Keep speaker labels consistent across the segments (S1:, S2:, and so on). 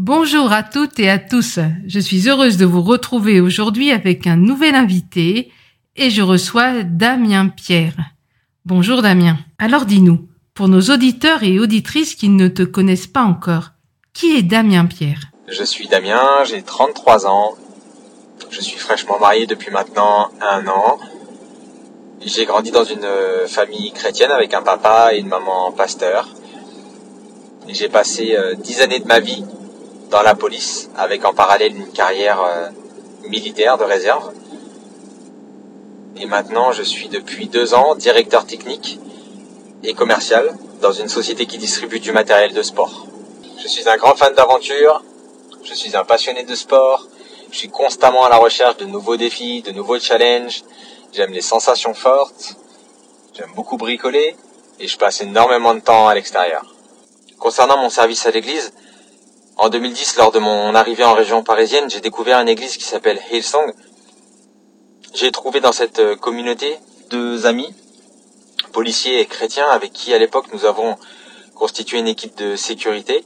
S1: Bonjour à toutes et à tous. Je suis heureuse de vous retrouver aujourd'hui avec un nouvel invité et je reçois Damien Pierre. Bonjour Damien. Alors dis-nous, pour nos auditeurs et auditrices qui ne te connaissent pas encore, qui est Damien Pierre?
S2: Je suis Damien, j'ai 33 ans. Je suis fraîchement marié depuis maintenant un an. J'ai grandi dans une famille chrétienne avec un papa et une maman pasteur. J'ai passé euh, dix années de ma vie dans la police avec en parallèle une carrière euh, militaire de réserve. Et maintenant, je suis depuis deux ans directeur technique et commercial dans une société qui distribue du matériel de sport. Je suis un grand fan d'aventure, je suis un passionné de sport, je suis constamment à la recherche de nouveaux défis, de nouveaux challenges, j'aime les sensations fortes, j'aime beaucoup bricoler et je passe énormément de temps à l'extérieur. Concernant mon service à l'église, en 2010, lors de mon arrivée en région parisienne, j'ai découvert une église qui s'appelle Hillsong. J'ai trouvé dans cette euh, communauté deux amis, policiers et chrétiens, avec qui à l'époque nous avons constitué une équipe de sécurité.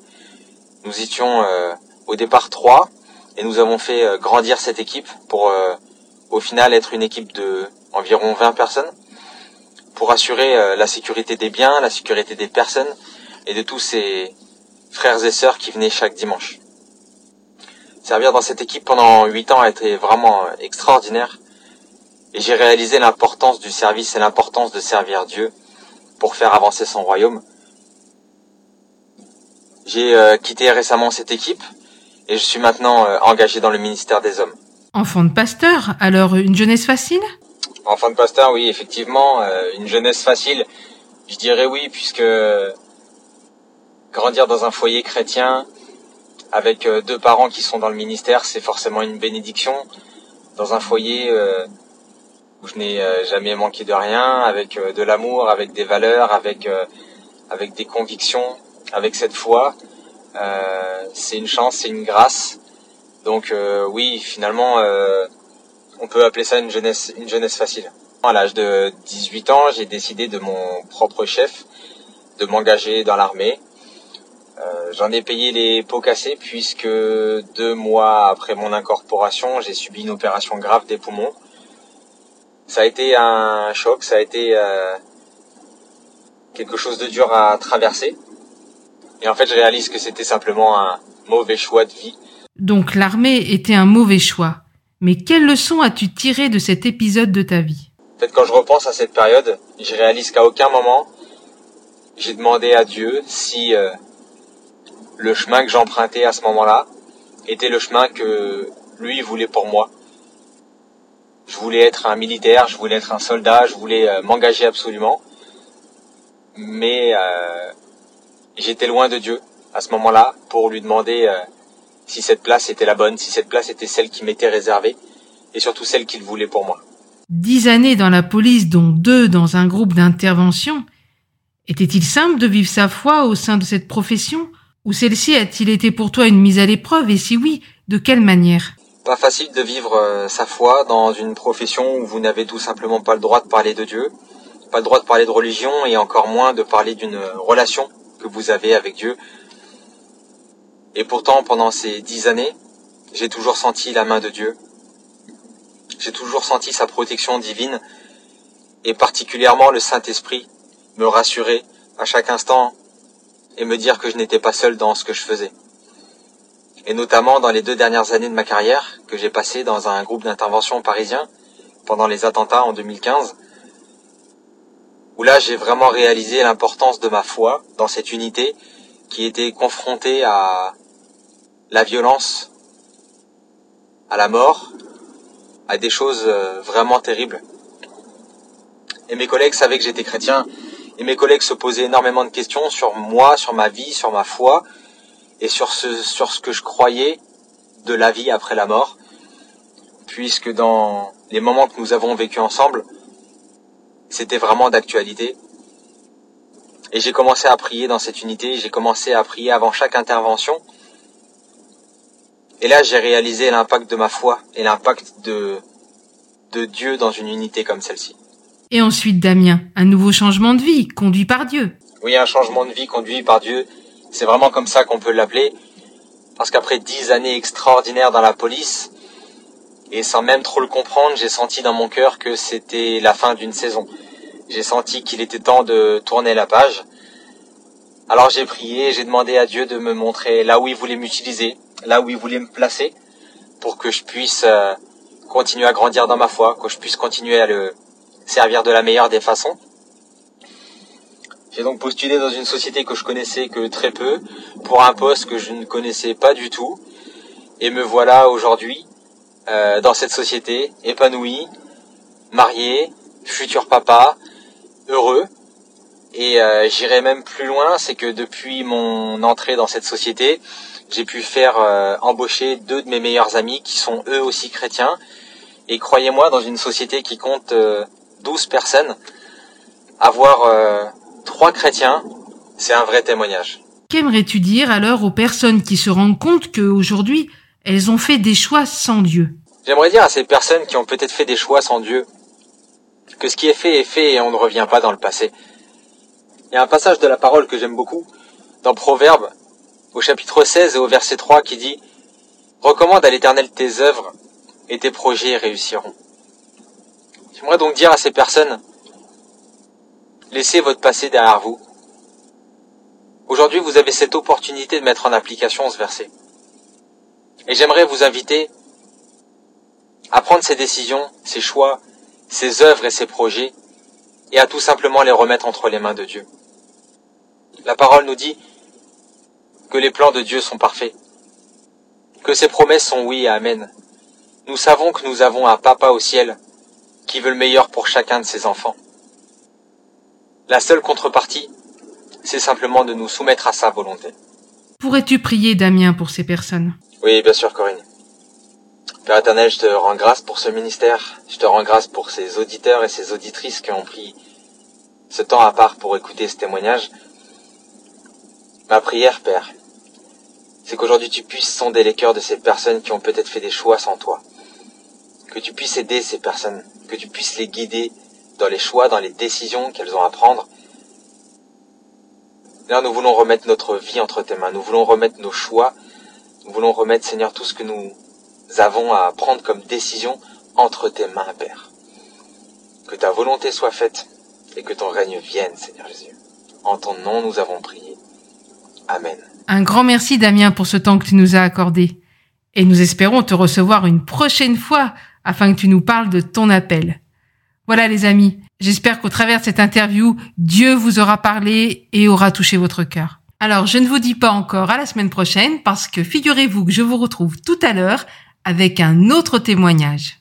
S2: Nous étions euh, au départ trois et nous avons fait euh, grandir cette équipe pour au final être une équipe de environ 20 personnes pour assurer la sécurité des biens, la sécurité des personnes et de tous ces frères et sœurs qui venaient chaque dimanche. Servir dans cette équipe pendant huit ans a été vraiment extraordinaire et j'ai réalisé l'importance du service et l'importance de servir Dieu pour faire avancer son royaume. J'ai euh, quitté récemment cette équipe et je suis maintenant euh, engagé dans le ministère des hommes.
S1: Enfant de pasteur, alors une jeunesse facile?
S2: Enfant de pasteur, oui, effectivement, euh, une jeunesse facile, je dirais oui, puisque grandir dans un foyer chrétien avec euh, deux parents qui sont dans le ministère, c'est forcément une bénédiction. Dans un foyer euh, où je n'ai euh, jamais manqué de rien, avec de l'amour, avec des valeurs, avec avec des convictions, avec cette foi, c'est une chance, c'est une grâce. Donc oui, finalement, on peut appeler ça une jeunesse une jeunesse facile. À l'âge de 18 ans, j'ai décidé de mon propre chef de m'engager dans l'armée euh, j'en ai payé les pots cassés puisque deux mois après mon incorporation, j'ai subi une opération grave des poumons. Ça a été un choc, ça a été euh, quelque chose de dur à traverser. Et en fait, je réalise que c'était simplement un mauvais choix de vie.
S1: Donc l'armée était un mauvais choix. Mais quelle leçon as-tu tiré de cet épisode de ta vie?
S2: En fait, quand je repense à cette période, je réalise qu'à aucun moment, j'ai demandé à Dieu si euh, le chemin que j'empruntais à ce moment-là était le chemin que lui voulait pour moi. Je voulais être un militaire, je voulais être un soldat, je voulais euh, m'engager absolument. Mais euh, j'étais loin de Dieu à ce moment-là pour lui demander euh, si cette place était la bonne, si cette place était celle qui m'était réservée et surtout celle qu'il voulait pour moi.
S1: Dix années dans la police, dont deux dans un groupe d'intervention. Était-il simple de vivre sa foi au sein de cette profession? Ou celle-ci a-t-il été pour toi une mise à l'épreuve et si oui, de quelle manière?
S2: Pas facile de vivre euh, sa foi dans une profession où vous n'avez tout simplement pas le droit de parler de Dieu, pas le droit de parler de religion et encore moins de parler d'une relation que vous avez avec Dieu. Et pourtant, pendant ces dix années, j'ai toujours senti la main de Dieu. J'ai toujours senti sa protection divine et particulièrement le Saint-Esprit me rassurer à chaque instant et me dire que je n'étais pas seul dans ce que je faisais. Et notamment dans les deux dernières années de ma carrière, que j'ai passé dans un groupe d'intervention parisien pendant les attentats en 2015, où là j'ai vraiment réalisé l'importance de ma foi dans cette unité qui était confrontée à la violence, à la mort, à des choses euh, vraiment terribles. Et mes collègues savaient que j'étais chrétien et mes collègues se posaient énormément de questions sur moi, sur ma vie, sur ma foi et sur ce, sur ce que je croyais de la vie après la mort, puisque dans les moments que nous avons vécu ensemble, c'était vraiment d'actualité. Et j'ai commencé à prier dans cette unité, j'ai commencé à prier avant chaque intervention. Et là, j'ai réalisé l'impact de ma foi et l'impact de, de Dieu dans une unité comme celle-ci.
S1: Et ensuite, Damien, un nouveau changement de vie, conduit par Dieu.
S2: Oui, un changement de vie conduit par Dieu. C'est vraiment comme ça qu'on peut l'appeler. Parce qu'après dix années extraordinaires dans la police, et sans même trop le comprendre, j'ai senti dans mon cœur que c'était la fin d'une saison. J'ai senti qu'il était temps de tourner la page. Alors j'ai prié, j'ai demandé à Dieu de me montrer là où il voulait m'utiliser, là où il voulait me placer, pour que je puisse euh, continuer à grandir dans ma foi, que je puisse continuer à le servir de la meilleure des façons. J'ai donc postulé dans une société que je connaissais que très peu, pour un poste que je ne connaissais pas du tout, et me voilà aujourd'hui euh, dans cette société, épanoui, marié, futur papa, heureux. Et euh, j'irai même plus loin, c'est que depuis mon entrée dans cette société, j'ai pu faire euh, embaucher deux de mes meilleurs amis qui sont eux aussi chrétiens. Et croyez-moi, dans une société qui compte 12 personnes, avoir trois chrétiens, c'est un vrai témoignage.
S1: Qu'aimerais-tu dire alors aux personnes qui se rendent compte qu'aujourd'hui, elles ont fait des choix sans Dieu?
S2: J'aimerais dire à ces personnes qui ont peut-être fait des choix sans Dieu que ce qui est fait est fait et on ne revient pas dans le passé. Il y a un passage de la parole que j'aime beaucoup dans Proverbe au chapitre 16 et au verset 3 qui dit Recommande à l'Éternel tes œuvres et tes projets réussiront. J'aimerais donc dire à ces personnes Laissez votre passé derrière vous. Aujourd'hui, vous avez cette opportunité de mettre en application ce verset. Et j'aimerais vous inviter à prendre ces décisions, ces choix, ces œuvres et ces projets, et à tout simplement les remettre entre les mains de Dieu. La parole nous dit que les plans de Dieu sont parfaits, que ses promesses sont oui et amen. Nous savons que nous avons un papa au ciel qui veut le meilleur pour chacun de ses enfants. La seule contrepartie, c'est simplement de nous soumettre à sa volonté.
S1: Pourrais-tu prier, Damien, pour ces personnes?
S2: Oui, bien sûr, Corinne. Père éternel, je te rends grâce pour ce ministère. Je te rends grâce pour ces auditeurs et ces auditrices qui ont pris ce temps à part pour écouter ce témoignage. Ma prière, Père, c'est qu'aujourd'hui tu puisses sonder les cœurs de ces personnes qui ont peut-être fait des choix sans toi. Que tu puisses aider ces personnes, que tu puisses les guider dans les choix, dans les décisions qu'elles ont à prendre. Là, nous voulons remettre notre vie entre tes mains. Nous voulons remettre nos choix nous voulons remettre, Seigneur, tout ce que nous avons à prendre comme décision entre tes mains, Père. Que ta volonté soit faite et que ton règne vienne, Seigneur Jésus. En ton nom, nous avons prié. Amen.
S1: Un grand merci, Damien, pour ce temps que tu nous as accordé. Et nous espérons te recevoir une prochaine fois afin que tu nous parles de ton appel. Voilà, les amis. J'espère qu'au travers de cette interview, Dieu vous aura parlé et aura touché votre cœur. Alors, je ne vous dis pas encore à la semaine prochaine parce que figurez-vous que je vous retrouve tout à l'heure avec un autre témoignage.